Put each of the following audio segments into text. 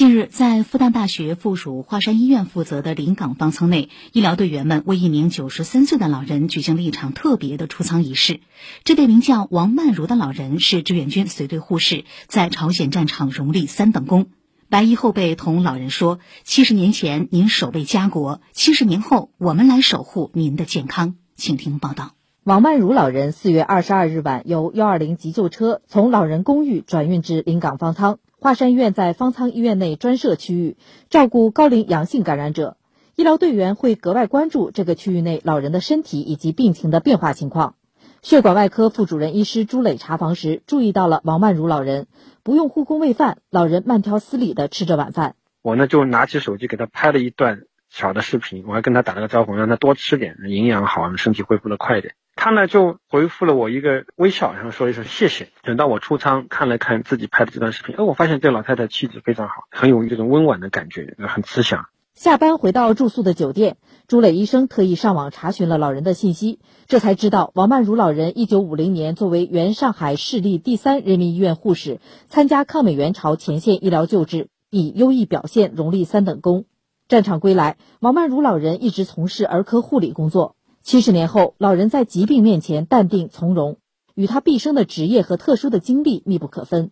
近日，在复旦大学附属华山医院负责的临港方舱内，医疗队员们为一名九十三岁的老人举行了一场特别的出舱仪式。这位名叫王曼如的老人是志愿军随队护士，在朝鲜战场荣立三等功。白衣后辈同老人说：“七十年前您守卫家国，七十年后我们来守护您的健康。”请听报道。王曼如老人四月二十二日晚由幺二零急救车从老人公寓转运至临港方舱。华山医院在方舱医院内专设区域照顾高龄阳性感染者，医疗队员会格外关注这个区域内老人的身体以及病情的变化情况。血管外科副主任医师朱磊查房时注意到了王曼如老人不用护工喂饭，老人慢条斯理地吃着晚饭。我呢就拿起手机给他拍了一段小的视频，我还跟他打了个招呼，让他多吃点，营养好，身体恢复的快一点。他呢就回复了我一个微笑，然后说一声谢谢。等到我出舱看了看自己拍的这段视频，哎，我发现这老太太气质非常好，很有这种温婉的感觉，很慈祥。下班回到住宿的酒店，朱磊医生特意上网查询了老人的信息，这才知道王曼如老人一九五零年作为原上海市立第三人民医院护士，参加抗美援朝前线医疗救治，以优异表现荣立三等功。战场归来，王曼如老人一直从事儿科护理工作。七十年后，老人在疾病面前淡定从容，与他毕生的职业和特殊的经历密不可分。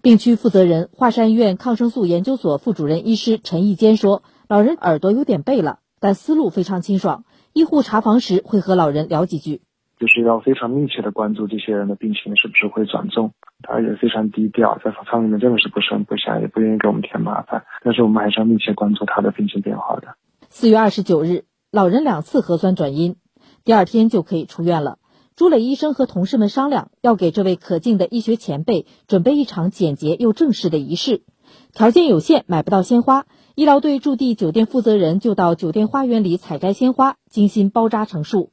病区负责人、华山医院抗生素研究所副主任医师陈义坚说：“老人耳朵有点背了，但思路非常清爽。医护查房时会和老人聊几句，就是要非常密切的关注这些人的病情是不是会转重。他也非常低调，在舱里面真的是不声不响，也不愿意给我们添麻烦。但是我们还是要密切关注他的病情变化的。”四月二十九日。老人两次核酸转阴，第二天就可以出院了。朱磊医生和同事们商量，要给这位可敬的医学前辈准备一场简洁又正式的仪式。条件有限，买不到鲜花，医疗队驻地酒店负责人就到酒店花园里采摘鲜花，精心包扎成束。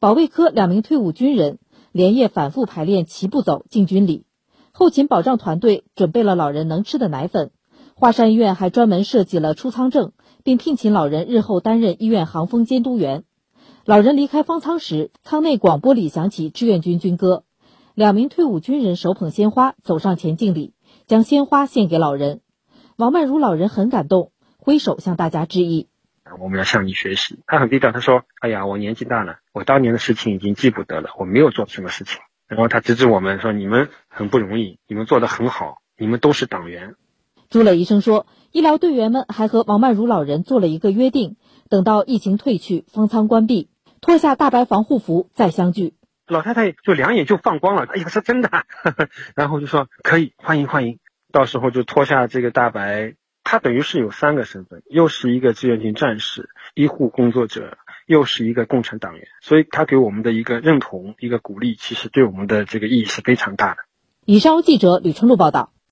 保卫科两名退伍军人连夜反复排练齐步走进军礼。后勤保障团队准备了老人能吃的奶粉。华山医院还专门设计了出舱证。并聘请老人日后担任医院航风监督员。老人离开方舱时，舱内广播里响起志愿军军歌。两名退伍军人手捧鲜花走上前敬礼，将鲜花献给老人。王曼如老人很感动，挥手向大家致意。我们要向你学习。他很低调，他说：“哎呀，我年纪大了，我当年的事情已经记不得了，我没有做什么事情。”然后他指指我们说：“你们很不容易，你们做得很好，你们都是党员。”朱磊医生说，医疗队员们还和王曼如老人做了一个约定：等到疫情退去，方舱关闭，脱下大白防护服再相聚。老太太就两眼就放光了，哎呀，是真的。然后就说可以欢迎欢迎，到时候就脱下这个大白。他等于是有三个身份，又是一个志愿军战士、医护工作者，又是一个共产党员。所以他给我们的一个认同、一个鼓励，其实对我们的这个意义是非常大的。以上记者吕春露报道。